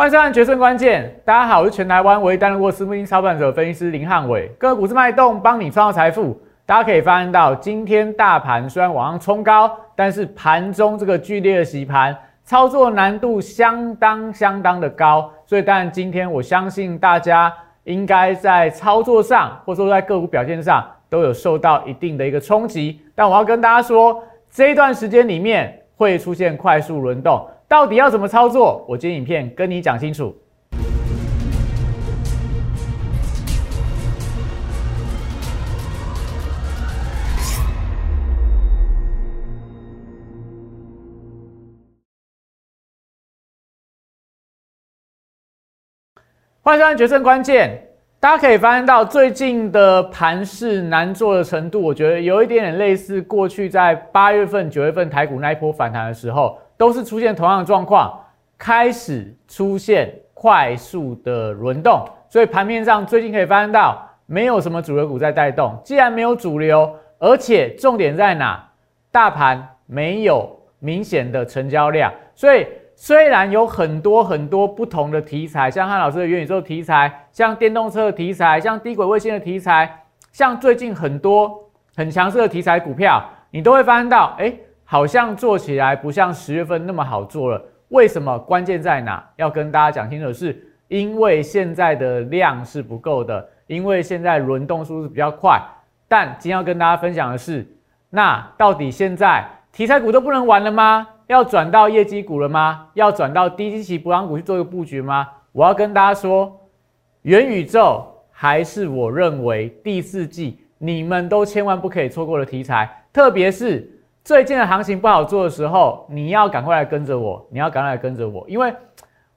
欢迎收看《决胜关键》，大家好，我是全台湾唯一担任过私募基金操盘手的分析师林汉伟。各个股市脉动，帮你创造财富。大家可以发现到，今天大盘虽然往上冲高，但是盘中这个剧烈的洗盘，操作难度相当相当的高。所以，当然今天我相信大家应该在操作上，或者说在个股表现上，都有受到一定的一个冲击。但我要跟大家说，这一段时间里面会出现快速轮动。到底要怎么操作？我今天影片跟你讲清楚。换算《决胜关键》。大家可以发现到，最近的盘势难做的程度，我觉得有一点点类似过去在八月份、九月份台股那一波反弹的时候。都是出现同样的状况，开始出现快速的轮动，所以盘面上最近可以发现到没有什么主流股在带动。既然没有主流，而且重点在哪？大盘没有明显的成交量，所以虽然有很多很多不同的题材，像汉老师的元宇宙题材，像电动车的题材，像低轨卫星的题材，像最近很多很强势的题材股票，你都会发现到，哎。好像做起来不像十月份那么好做了，为什么？关键在哪？要跟大家讲清楚是，因为现在的量是不够的，因为现在轮动速度比较快。但今天要跟大家分享的是，那到底现在题材股都不能玩了吗？要转到业绩股了吗？要转到低基期补涨股去做一个布局吗？我要跟大家说，元宇宙还是我认为第四季你们都千万不可以错过的题材，特别是。最近的行情不好做的时候，你要赶快来跟着我，你要赶快来跟着我，因为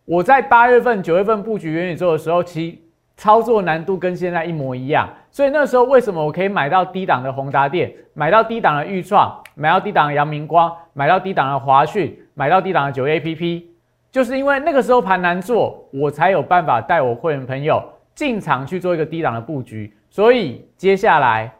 我在八月份、九月份布局元宇宙的时候，其操作难度跟现在一模一样。所以那时候为什么我可以买到低档的宏达电，买到低档的裕创，买到低档的阳明光，买到低档的华讯，买到低档的九 A P P，就是因为那个时候盘难做，我才有办法带我会员朋友进场去做一个低档的布局。所以接下来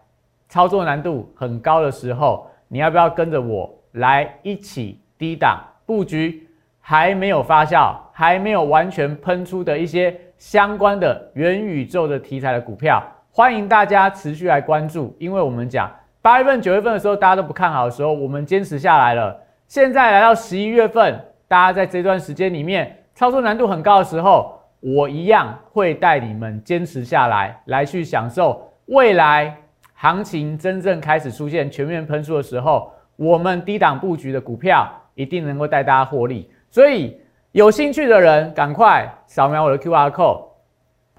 操作难度很高的时候。你要不要跟着我来一起低档布局？还没有发酵、还没有完全喷出的一些相关的元宇宙的题材的股票，欢迎大家持续来关注。因为我们讲八月份、九月份的时候，大家都不看好的时候，我们坚持下来了。现在来到十一月份，大家在这段时间里面操作难度很高的时候，我一样会带你们坚持下来，来去享受未来。行情真正开始出现全面喷出的时候，我们低档布局的股票一定能够带大家获利。所以有兴趣的人，赶快扫描我的 Q R code，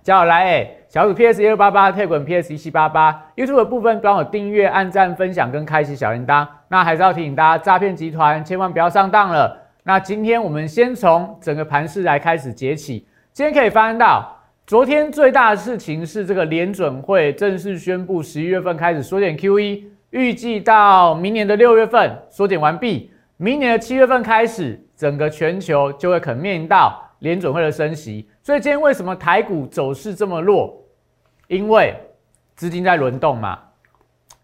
加我来诶，小组 P S 一六八八，特滚 P S 一七八八，YouTube 的部分帮我订阅、按赞、分享跟开启小铃铛。那还是要提醒大家，诈骗集团千万不要上当了。那今天我们先从整个盘势来开始解起。今天可以发现到。昨天最大的事情是，这个联准会正式宣布，十一月份开始缩减 QE，预计到明年的六月份缩减完毕，明年的七月份开始，整个全球就会可面临到联准会的升息。所以今天为什么台股走势这么弱？因为资金在轮动嘛。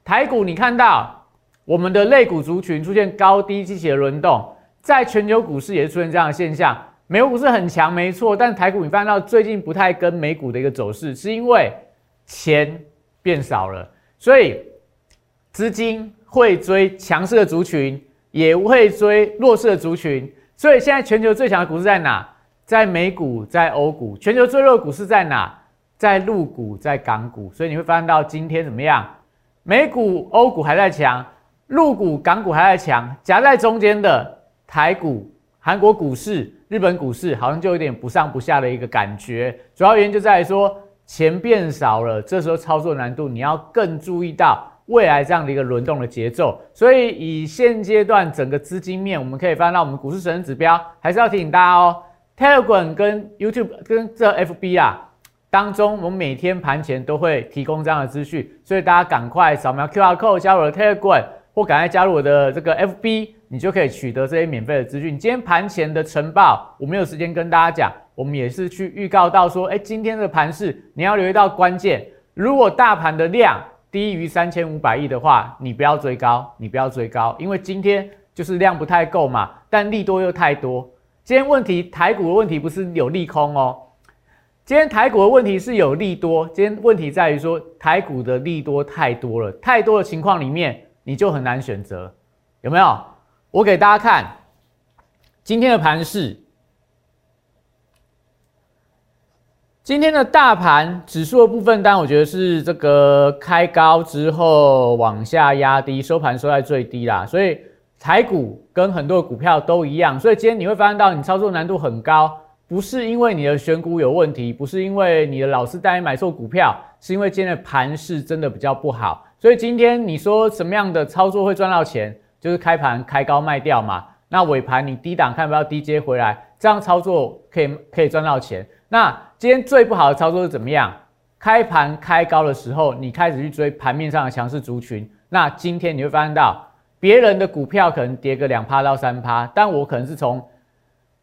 台股你看到我们的类股族群出现高低积极的轮动，在全球股市也是出现这样的现象。美股是很强，没错，但台股你发现到最近不太跟美股的一个走势，是因为钱变少了，所以资金会追强势的族群，也会追弱势的族群。所以现在全球最强的股市在哪？在美股，在欧股。全球最弱的股市在哪？在陆股，在港股。所以你会发现到今天怎么样？美股、欧股还在强，陆股、港股还在强，夹在中间的台股、韩国股市。日本股市好像就有点不上不下的一个感觉，主要原因就在于说钱变少了，这时候操作难度你要更注意到未来这样的一个轮动的节奏。所以以现阶段整个资金面，我们可以翻到我们股市神指标，还是要提醒大家哦，Telegram 跟 YouTube 跟这 FB 啊当中，我们每天盘前都会提供这样的资讯，所以大家赶快扫描 QR code 加入我的 Telegram，或赶快加入我的这个 FB。你就可以取得这些免费的资讯。今天盘前的晨报，我没有时间跟大家讲，我们也是去预告到说，哎，今天的盘势你要留意到关键。如果大盘的量低于三千五百亿的话，你不要追高，你不要追高，因为今天就是量不太够嘛，但利多又太多。今天问题台股的问题不是有利空哦，今天台股的问题是有利多。今天问题在于说台股的利多太多了，太多的情况里面你就很难选择，有没有？我给大家看今天的盘势。今天的大盘指数的部分，当然我觉得是这个开高之后往下压低，收盘收在最低啦。所以台股跟很多股票都一样，所以今天你会发现到你操作难度很高，不是因为你的选股有问题，不是因为你的老师带你买错股票，是因为今天的盘势真的比较不好。所以今天你说什么样的操作会赚到钱，就是开盘开高卖掉嘛，那尾盘你低档看不到低接回来，这样操作可以可以赚到钱。那今天最不好的操作是怎么样？开盘开高的时候，你开始去追盘面上的强势族群。那今天你会发现到，别人的股票可能跌个两趴到三趴，但我可能是从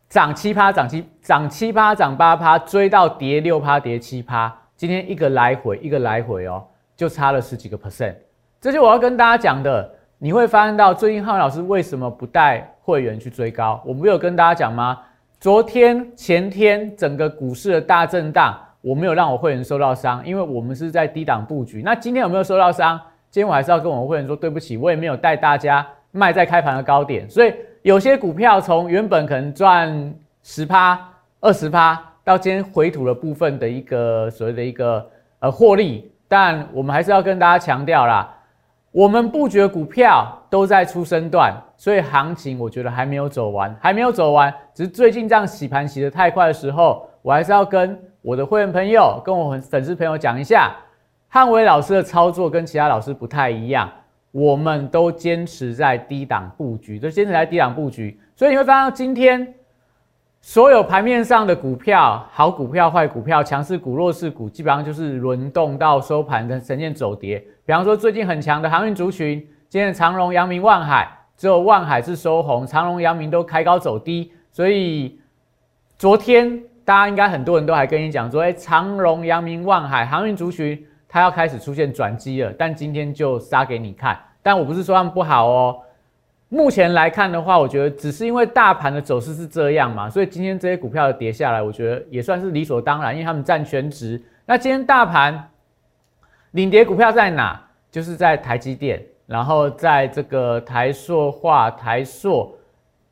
涨七趴、涨七、涨七趴、涨八趴追到跌六趴、跌七趴。今天一个来回，一个来回哦，就差了十几个 percent。这就我要跟大家讲的。你会发现到，最近浩老师为什么不带会员去追高？我没有跟大家讲吗？昨天、前天整个股市的大震荡，我没有让我会员受到伤，因为我们是在低档布局。那今天有没有受到伤？今天我还是要跟我们会员说对不起，我也没有带大家卖在开盘的高点。所以有些股票从原本可能赚十趴、二十趴，到今天回吐的部分的一个所谓的一个呃获利，但我们还是要跟大家强调啦。我们布局的股票都在出生段，所以行情我觉得还没有走完，还没有走完。只是最近这样洗盘洗得太快的时候，我还是要跟我的会员朋友、跟我粉丝朋友讲一下，汉伟老师的操作跟其他老师不太一样，我们都坚持在低档布局，都坚持在低档布局。所以你会发现今天所有盘面上的股票，好股票、坏股票、强势股、弱势股，基本上就是轮动到收盘的呈现走跌。比方说，最近很强的航运族群，今天长荣、阳明、万海，只有万海是收红，长荣、阳明都开高走低。所以昨天大家应该很多人都还跟你讲说，哎，长荣、阳明、万海航运族群它要开始出现转机了。但今天就杀给你看。但我不是说他们不好哦。目前来看的话，我觉得只是因为大盘的走势是这样嘛，所以今天这些股票跌下来，我觉得也算是理所当然，因为他们占全值。那今天大盘。领跌股票在哪？就是在台积电，然后在这个台塑化、台塑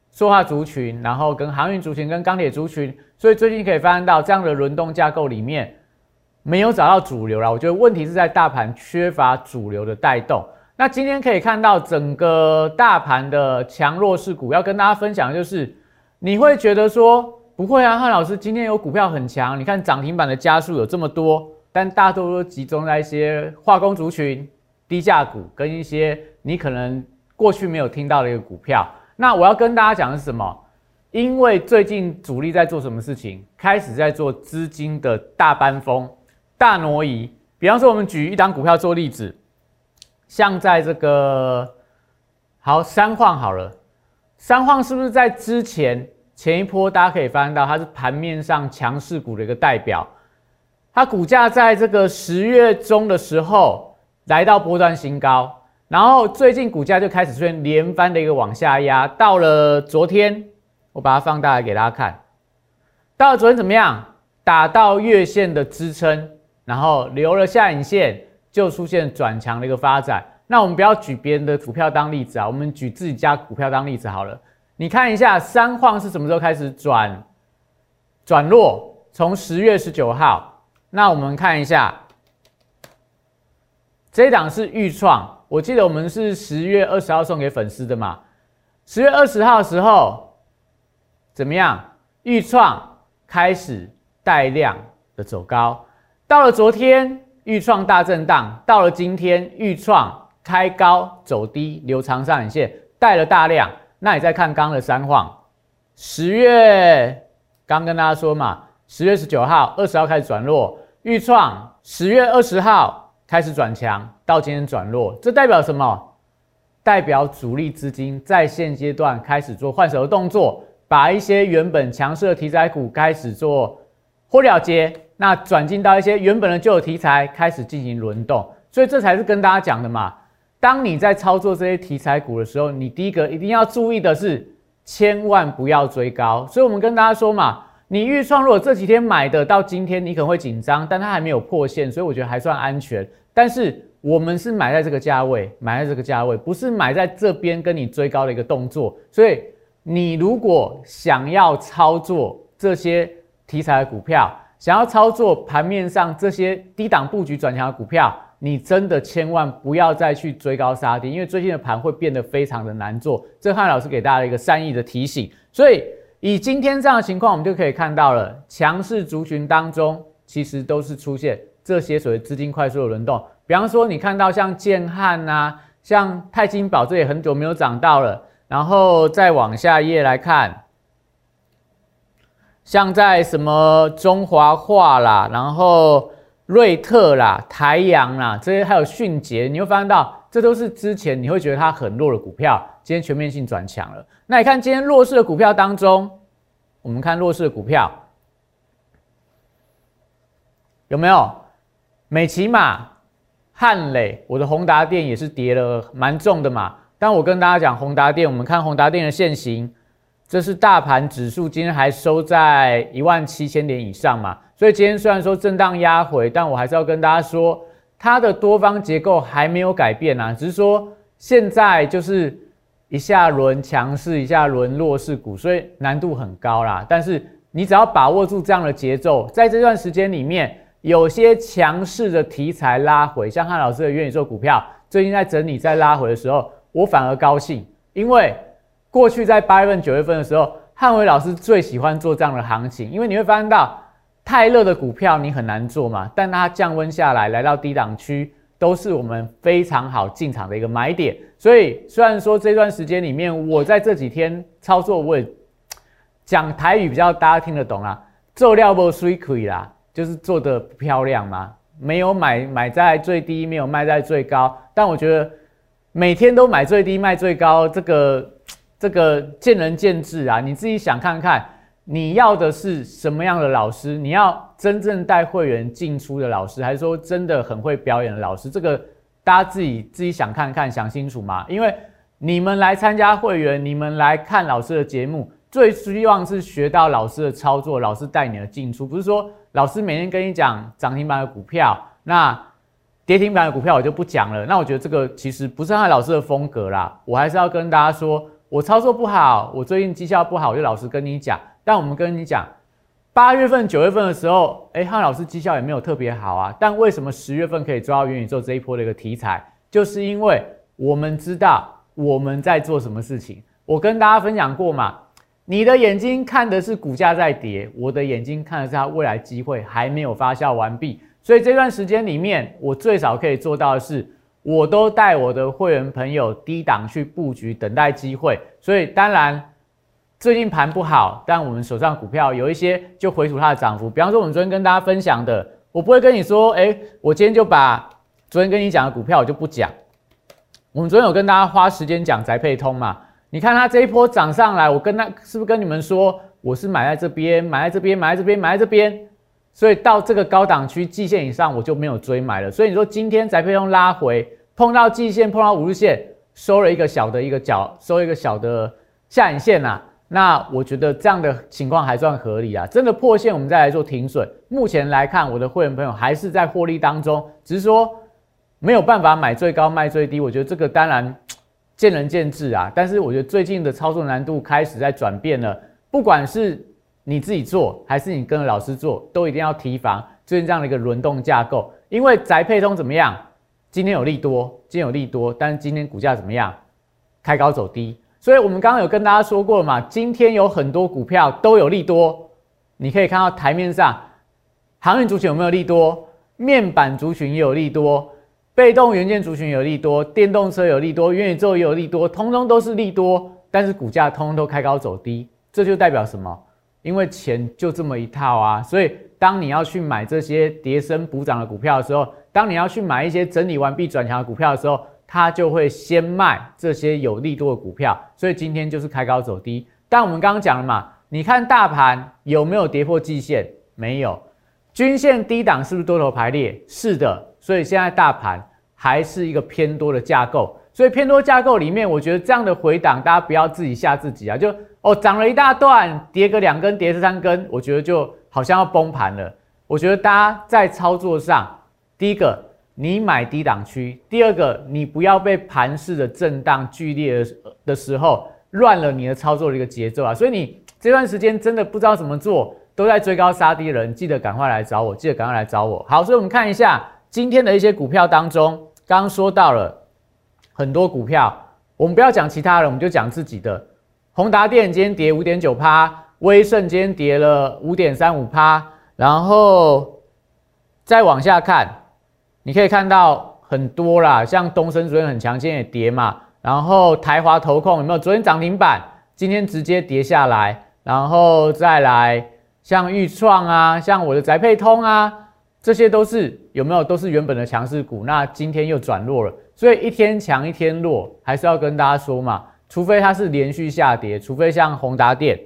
塑化族群，然后跟航运族群、跟钢铁族群，所以最近可以发现到这样的轮动架构里面没有找到主流了。我觉得问题是在大盘缺乏主流的带动。那今天可以看到整个大盘的强弱势股，要跟大家分享的就是，你会觉得说不会啊，汉老师今天有股票很强，你看涨停板的加速有这么多。但大多都集中在一些化工族群、低价股跟一些你可能过去没有听到的一个股票。那我要跟大家讲的是什么？因为最近主力在做什么事情？开始在做资金的大搬风、大挪移。比方说，我们举一档股票做例子，像在这个好三晃好了，三晃是不是在之前前一波大家可以发现到它是盘面上强势股的一个代表？它股价在这个十月中的时候来到波段新高，然后最近股价就开始出现连番的一个往下压。到了昨天，我把它放大来给大家看。到了昨天怎么样？打到月线的支撑，然后留了下影线，就出现转强的一个发展。那我们不要举别人的股票当例子啊，我们举自己家股票当例子好了。你看一下三晃是什么时候开始转转弱？从十月十九号。那我们看一下，这一档是预创，我记得我们是十月二十号送给粉丝的嘛。十月二十号的时候怎么样？预创开始带量的走高，到了昨天预创大震荡，到了今天预创开高走低，留长上影线带了大量。那你再看刚的三晃，十月刚跟大家说嘛，十月十九号、二十号开始转弱。预创十月二十号开始转强，到今天转弱，这代表什么？代表主力资金在现阶段开始做换手的动作，把一些原本强势的题材股开始做或了结，那转进到一些原本的旧题材开始进行轮动，所以这才是跟大家讲的嘛。当你在操作这些题材股的时候，你第一个一定要注意的是，千万不要追高。所以我们跟大家说嘛，你预创如果这几天买的到今天，你可能会紧张，但它还没有破线，所以我觉得还算安全。但是我们是买在这个价位，买在这个价位，不是买在这边跟你追高的一个动作。所以你如果想要操作这些题材的股票，想要操作盘面上这些低档布局转强的股票，你真的千万不要再去追高杀低，因为最近的盘会变得非常的难做。这汉老师给大家一个善意的提醒。所以以今天这样的情况，我们就可以看到了，强势族群当中其实都是出现这些所谓资金快速的轮动。比方说，你看到像建汉呐，像泰金宝，这也很久没有涨到了。然后再往下页来看，像在什么中华化啦，然后瑞特啦、台阳啦，这些还有迅捷，你会发现到，这都是之前你会觉得它很弱的股票，今天全面性转强了。那你看今天弱势的股票当中，我们看弱势的股票有没有美骑马？汉磊，我的宏达电也是跌了蛮重的嘛。但我跟大家讲，宏达电，我们看宏达电的现形，这是大盘指数今天还收在一万七千点以上嘛。所以今天虽然说震荡压回，但我还是要跟大家说，它的多方结构还没有改变啊，只是说现在就是一下轮强势，一下轮弱势股，所以难度很高啦。但是你只要把握住这样的节奏，在这段时间里面。有些强势的题材拉回，像汉老师的元宇宙股票，最近在整理、在拉回的时候，我反而高兴，因为过去在八月份、九月份的时候，汉伟老师最喜欢做这样的行情，因为你会发现到太热的股票你很难做嘛，但它降温下来，来到低档区，都是我们非常好进场的一个买点。所以虽然说这段时间里面，我在这几天操作，我也讲台语比较大家听得懂啦，做料不水亏啦。就是做的不漂亮嘛？没有买买在最低，没有卖在最高。但我觉得每天都买最低卖最高，这个这个见仁见智啊。你自己想看看，你要的是什么样的老师？你要真正带会员进出的老师，还是说真的很会表演的老师？这个大家自己自己想看看，想清楚嘛。因为你们来参加会员，你们来看老师的节目，最希望是学到老师的操作，老师带你的进出，不是说。老师每天跟你讲涨停板的股票，那跌停板的股票我就不讲了。那我觉得这个其实不是他老师的风格啦。我还是要跟大家说，我操作不好，我最近绩效不好，我就老实跟你讲。但我们跟你讲，八月份、九月份的时候，哎，汉老师绩效也没有特别好啊。但为什么十月份可以抓到元宇宙这一波的一个题材？就是因为我们知道我们在做什么事情。我跟大家分享过嘛。你的眼睛看的是股价在跌，我的眼睛看的是它未来机会还没有发酵完毕。所以这段时间里面，我最少可以做到的是，我都带我的会员朋友低档去布局，等待机会。所以当然最近盘不好，但我们手上股票有一些就回吐它的涨幅。比方说我们昨天跟大家分享的，我不会跟你说，哎，我今天就把昨天跟你讲的股票我就不讲。我们昨天有跟大家花时间讲宅配通嘛？你看它这一波涨上来，我跟他是不是跟你们说，我是买在这边，买在这边，买在这边，买在这边，所以到这个高档区季线以上，我就没有追买了。所以你说今天宅配通拉回，碰到季线，碰到五日线，收了一个小的一个角，收一个小的下影线呐。那我觉得这样的情况还算合理啊。真的破线，我们再来做停损。目前来看，我的会员朋友还是在获利当中，只是说没有办法买最高卖最低。我觉得这个当然。见仁见智啊，但是我觉得最近的操作难度开始在转变了。不管是你自己做，还是你跟老师做，都一定要提防最近这样的一个轮动架构。因为宅配通怎么样？今天有利多，今天有利多，但是今天股价怎么样？开高走低。所以我们刚刚有跟大家说过嘛，今天有很多股票都有利多。你可以看到台面上航运族群有没有利多？面板族群也有利多。被动元件族群有利多，电动车有利多，元宇宙也有利多，通通都是利多，但是股价通通都开高走低，这就代表什么？因为钱就这么一套啊，所以当你要去买这些跌升补涨的股票的时候，当你要去买一些整理完毕转强的股票的时候，它就会先卖这些有利多的股票，所以今天就是开高走低。但我们刚刚讲了嘛，你看大盘有没有跌破季线？没有，均线低档是不是多头排列？是的。所以现在大盘还是一个偏多的架构，所以偏多架构里面，我觉得这样的回档，大家不要自己吓自己啊！就哦，涨了一大段，跌个两根，跌三根，我觉得就好像要崩盘了。我觉得大家在操作上，第一个你买低档区，第二个你不要被盘势的震荡剧烈的的时候乱了你的操作的一个节奏啊。所以你这段时间真的不知道怎么做，都在追高杀低的人，记得赶快来找我，记得赶快来找我。好，所以我们看一下今天的一些股票当中，刚刚说到了很多股票，我们不要讲其他人，我们就讲自己的。宏达电今天跌五点九趴，威盛今天跌了五点三五趴，然后再往下看，你可以看到很多啦，像东升昨天很强，今天也跌嘛。然后台华投控有没有？昨天涨停板，今天直接跌下来。然后再来像裕创啊，像我的宅配通啊，这些都是有没有？都是原本的强势股，那今天又转弱了。所以一天强一天弱，还是要跟大家说嘛。除非它是连续下跌，除非像宏达电，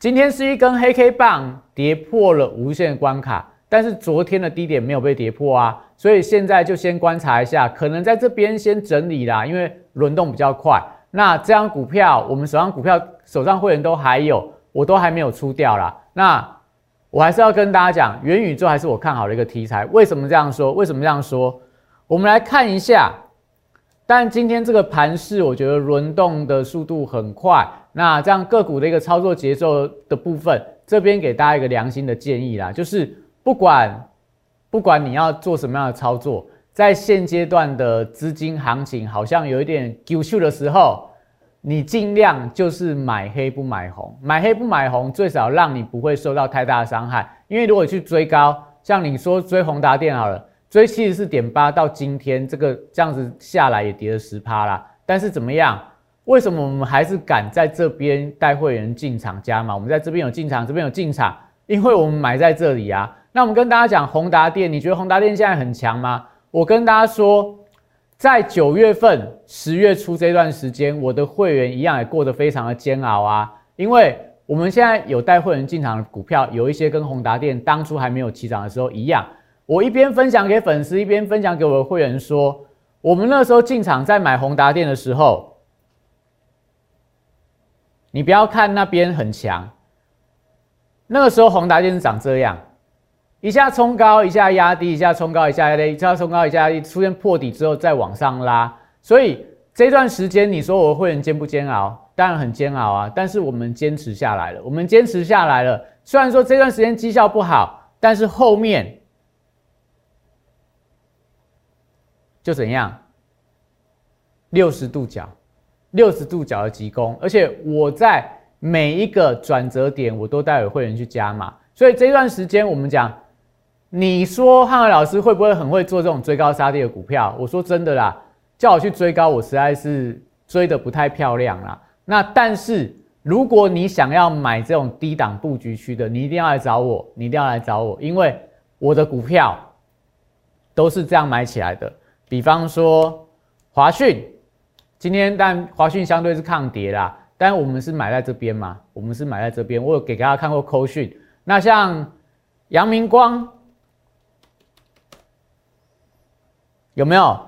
今天是一根黑 K 棒跌破了无限关卡，但是昨天的低点没有被跌破啊，所以现在就先观察一下，可能在这边先整理啦，因为轮动比较快。那这张股票，我们手上股票手上会员都还有，我都还没有出掉啦。那我还是要跟大家讲，元宇宙还是我看好的一个题材。为什么这样说？为什么这样说？我们来看一下，但今天这个盘势，我觉得轮动的速度很快。那这样个股的一个操作节奏的部分，这边给大家一个良心的建议啦，就是不管不管你要做什么样的操作，在现阶段的资金行情好像有一点丢秀的时候，你尽量就是买黑不买红，买黑不买红，最少让你不会受到太大的伤害。因为如果去追高，像你说追宏达电好了。追七十四点八到今天这个这样子下来也跌了十趴啦。但是怎么样？为什么我们还是敢在这边带会员进场加码？我们在这边有进场，这边有进场，因为我们买在这里啊。那我们跟大家讲宏达电，你觉得宏达电现在很强吗？我跟大家说，在九月份、十月初这段时间，我的会员一样也过得非常的煎熬啊。因为我们现在有带会员进场的股票，有一些跟宏达电当初还没有起涨的时候一样。我一边分享给粉丝，一边分享给我的会员说，我们那时候进场在买宏达电的时候，你不要看那边很强，那个时候宏达电是长这样，一下冲高，一下压低，一下冲高，一下压低，一下冲高，一下压低，出现破底之后再往上拉，所以这段时间你说我会员煎不煎熬？当然很煎熬啊，但是我们坚持下来了，我们坚持下来了，虽然说这段时间绩效不好，但是后面。就怎样，六十度角，六十度角的急攻，而且我在每一个转折点，我都带有会员去加码。所以这段时间，我们讲，你说汉伟老师会不会很会做这种追高杀低的股票？我说真的啦，叫我去追高，我实在是追的不太漂亮啦。那但是如果你想要买这种低档布局区的，你一定要来找我，你一定要来找我，因为我的股票都是这样买起来的。比方说华讯，今天但华讯相对是抗跌啦，但我们是买在这边嘛，我们是买在这边。我有给大家看过扣讯，那像阳明光有没有？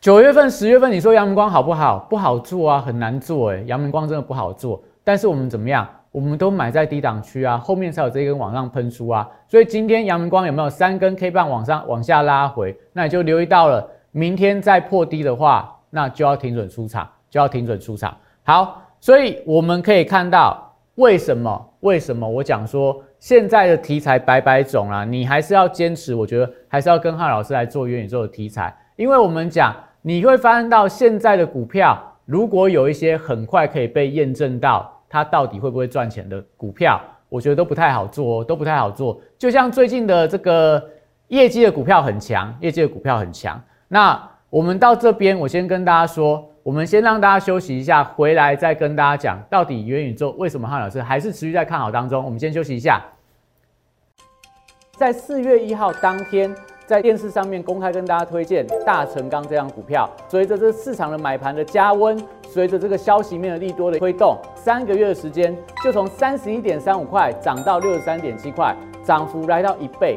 九月份、十月份，你说阳明光好不好？不好做啊，很难做哎，阳明光真的不好做。但是我们怎么样？我们都买在低档区啊，后面才有这一根往上喷出啊。所以今天阳明光有没有三根 K 棒往上、往下拉回？那你就留意到了。明天再破低的话，那就要停准出场，就要停准出场。好，所以我们可以看到，为什么？为什么我讲说现在的题材百百种啊？你还是要坚持，我觉得还是要跟汉老师来做元宇宙的题材，因为我们讲你会发现到现在的股票，如果有一些很快可以被验证到它到底会不会赚钱的股票，我觉得都不太好做哦，都不太好做。就像最近的这个业绩的股票很强，业绩的股票很强。那我们到这边，我先跟大家说，我们先让大家休息一下，回来再跟大家讲到底元宇宙为什么汉老师还是持续在看好当中。我们先休息一下，在四月一号当天，在电视上面公开跟大家推荐大成钢这张股票，随着这市场的买盘的加温，随着这个消息面的利多的推动，三个月的时间就从三十一点三五块涨到六十三点七块，涨幅来到一倍。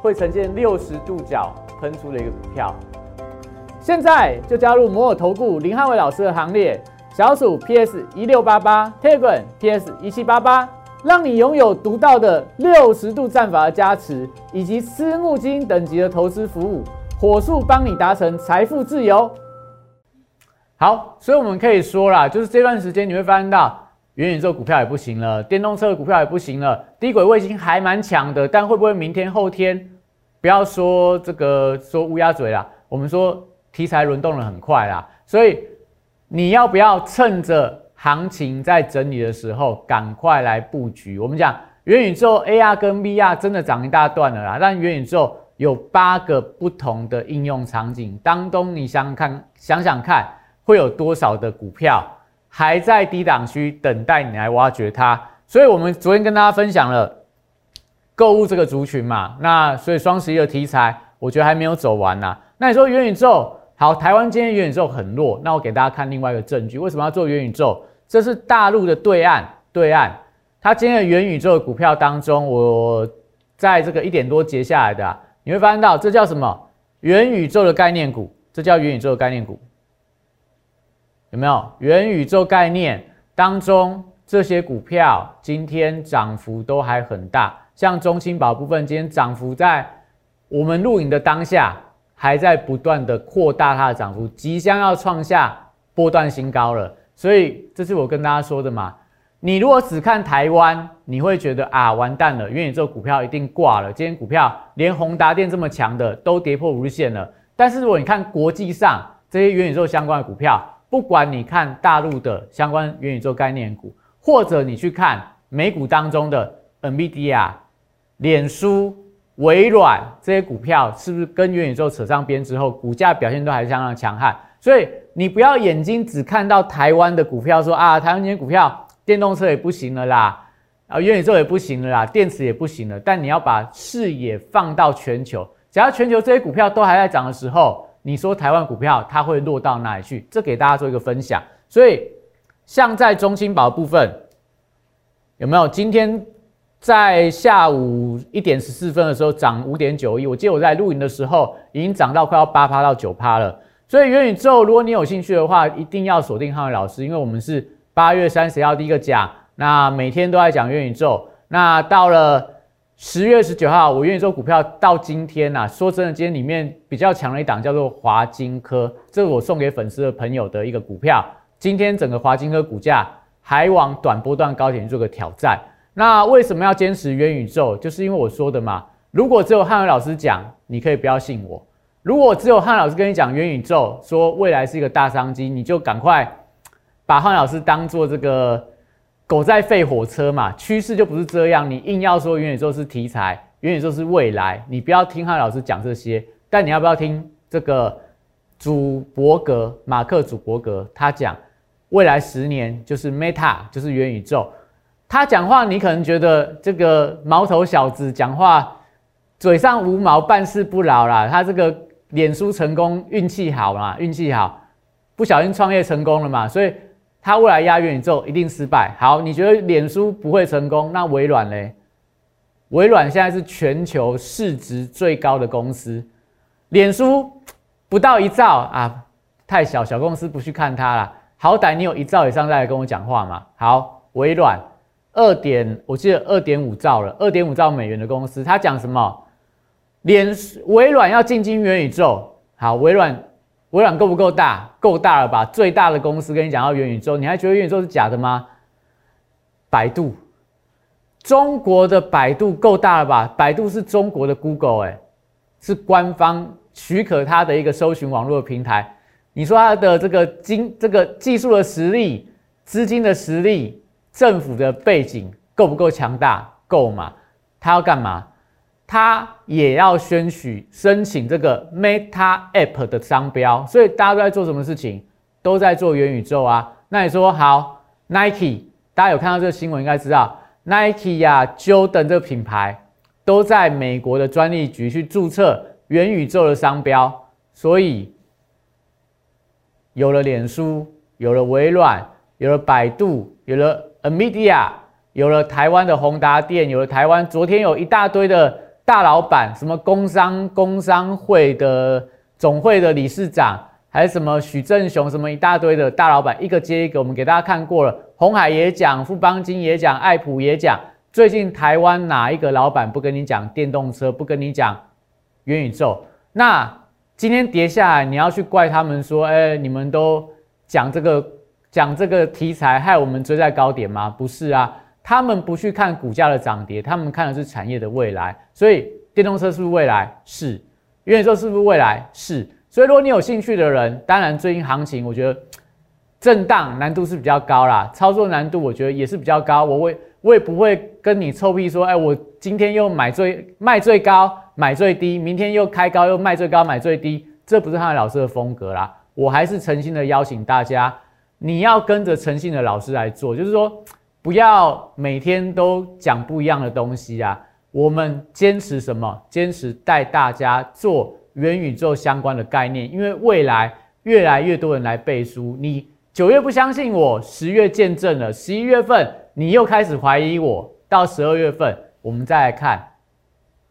会呈现六十度角。喷出的一个股票，现在就加入摩尔投顾林汉伟老师的行列，小鼠 PS 一六八八，Telegram PS 一七八八，让你拥有独到的六十度战法的加持，以及私募基金等级的投资服务，火速帮你达成财富自由。好，所以我们可以说啦，就是这段时间你会发现到元宇宙股票也不行了，电动车的股票也不行了，低轨卫星还蛮强的，但会不会明天后天？不要说这个说乌鸦嘴啦，我们说题材轮动的很快啦，所以你要不要趁着行情在整理的时候赶快来布局？我们讲元宇宙 AR 跟 VR 真的涨一大段了啦，但元宇宙有八个不同的应用场景当中，你想想看，想想看会有多少的股票还在低档区等待你来挖掘它？所以我们昨天跟大家分享了。购物这个族群嘛，那所以双十一的题材，我觉得还没有走完呐。那你说元宇宙好，台湾今天元宇宙很弱，那我给大家看另外一个证据，为什么要做元宇宙？这是大陆的对岸，对岸，它今天的元宇宙的股票当中，我在这个一点多截下来的，你会发现到这叫什么？元宇宙的概念股，这叫元宇宙的概念股，有没有？元宇宙概念当中这些股票今天涨幅都还很大。像中青宝部分，今天涨幅在我们录影的当下，还在不断的扩大它的涨幅，即将要创下波段新高了。所以这是我跟大家说的嘛。你如果只看台湾，你会觉得啊完蛋了，元宇宙股票一定挂了。今天股票连宏达电这么强的都跌破五日线了。但是如果你看国际上这些元宇宙相关的股票，不管你看大陆的相关元宇宙概念股，或者你去看美股当中的 NVIDIA。脸书、微软这些股票是不是跟元宇宙扯上边之后，股价表现都还是相当强悍？所以你不要眼睛只看到台湾的股票，说啊，台湾今天股票电动车也不行了啦，啊，元宇宙也不行了啦，电池也不行了。但你要把视野放到全球，只要全球这些股票都还在涨的时候，你说台湾股票它会落到哪里去？这给大家做一个分享。所以像在中芯宝部分，有没有今天？在下午一点十四分的时候涨五点九亿，我记得我在录影的时候已经涨到快要八趴到九趴了。所以元宇宙，如果你有兴趣的话，一定要锁定汉伟老师，因为我们是八月三十号第一个讲，那每天都在讲元宇宙。那到了十月十九号，我元宇宙股票到今天呐，说真的，今天里面比较强的一档叫做华金科，这是我送给粉丝的朋友的一个股票。今天整个华金科股价还往短波段高点做个挑战。那为什么要坚持元宇宙？就是因为我说的嘛。如果只有汉伟老师讲，你可以不要信我；如果只有汉老师跟你讲元宇宙，说未来是一个大商机，你就赶快把汉老师当做这个狗在吠火车嘛。趋势就不是这样，你硬要说元宇宙是题材，元宇宙是未来，你不要听汉老师讲这些。但你要不要听这个祖伯格马克祖伯格他讲，未来十年就是 Meta，就是元宇宙。他讲话，你可能觉得这个毛头小子讲话嘴上无毛，办事不牢啦。他这个脸书成功，运气好嘛？运气好，不小心创业成功了嘛？所以他未来压元宇宙一定失败。好，你觉得脸书不会成功？那微软嘞？微软现在是全球市值最高的公司，脸书不到一兆啊，太小小公司不去看它了。好歹你有一兆以上再来跟我讲话嘛。好，微软。二点，我记得二点五兆了，二点五兆美元的公司，他讲什么？连微软要进军元宇宙，好，微软，微软够不够大？够大了吧？最大的公司跟你讲要元宇宙，你还觉得元宇宙是假的吗？百度，中国的百度够大了吧？百度是中国的 Google，哎，是官方许可它的一个搜寻网络平台。你说它的这个经这个技术的实力、资金的实力、政府的背景够不够强大？够嘛？它要干嘛？它也要宣许申请这个 Meta App 的商标。所以大家都在做什么事情？都在做元宇宙啊。那你说好，Nike，大家有看到这个新闻，应该知道 Nike 呀、Jordan 这个品牌都在美国的专利局去注册元宇宙的商标，所以。有了脸书，有了微软，有了百度，有了 Nvidia，有了台湾的宏达电，有了台湾昨天有一大堆的大老板，什么工商工商会的总会的理事长，还是什么许正雄，什么一大堆的大老板，一个接一个，我们给大家看过了。红海也讲，富邦金也讲，爱普也讲。最近台湾哪一个老板不跟你讲电动车，不跟你讲元宇宙？那？今天跌下来，你要去怪他们说，哎，你们都讲这个讲这个题材，害我们追在高点吗？不是啊，他们不去看股价的涨跌，他们看的是产业的未来。所以电动车是不是未来？是。元宇宙是不是未来？是。所以如果你有兴趣的人，当然最近行情我觉得震荡难度是比较高啦，操作难度我觉得也是比较高。我会我也不会跟你臭屁说，哎，我今天又买最卖最高。买最低，明天又开高，又卖最高，买最低，这不是汉老师的风格啦。我还是诚心的邀请大家，你要跟着诚信的老师来做，就是说，不要每天都讲不一样的东西啊。我们坚持什么？坚持带大家做元宇宙相关的概念，因为未来越来越多人来背书。你九月不相信我，十月见证了，十一月份你又开始怀疑我，到十二月份我们再来看。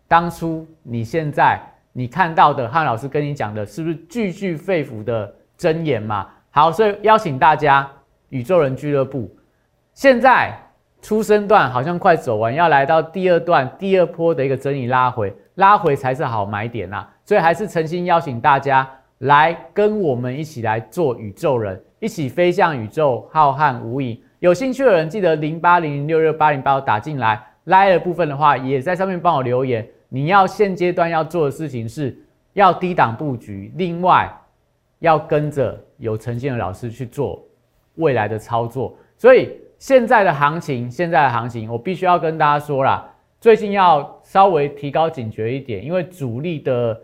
当初你现在你看到的汉老师跟你讲的，是不是句句肺腑的真言嘛？好，所以邀请大家宇宙人俱乐部，现在出生段好像快走完，要来到第二段第二波的一个整理拉回，拉回才是好买点呐。所以还是诚心邀请大家来跟我们一起来做宇宙人，一起飞向宇宙浩瀚无垠。有兴趣的人记得零八零零六六八零八打进来，拉的部分的话也在上面帮我留言。你要现阶段要做的事情是要低档布局，另外要跟着有诚信的老师去做未来的操作。所以现在的行情，现在的行情，我必须要跟大家说啦，最近要稍微提高警觉一点，因为主力的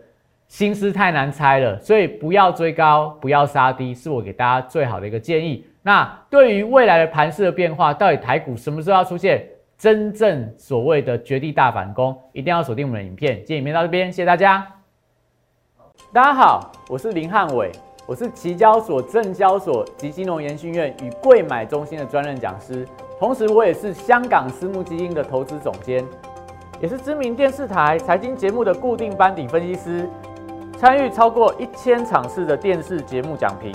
心思太难猜了，所以不要追高，不要杀低，是我给大家最好的一个建议。那对于未来的盘势的变化，到底台股什么时候要出现？真正所谓的绝地大反攻，一定要锁定我们的影片。今天影片到这边，谢谢大家。大家好，我是林汉伟，我是期交所、证交所及金融研训院与贵买中心的专任讲师，同时我也是香港私募基金的投资总监，也是知名电视台财经节目的固定班底分析师，参与超过一千场次的电视节目讲评。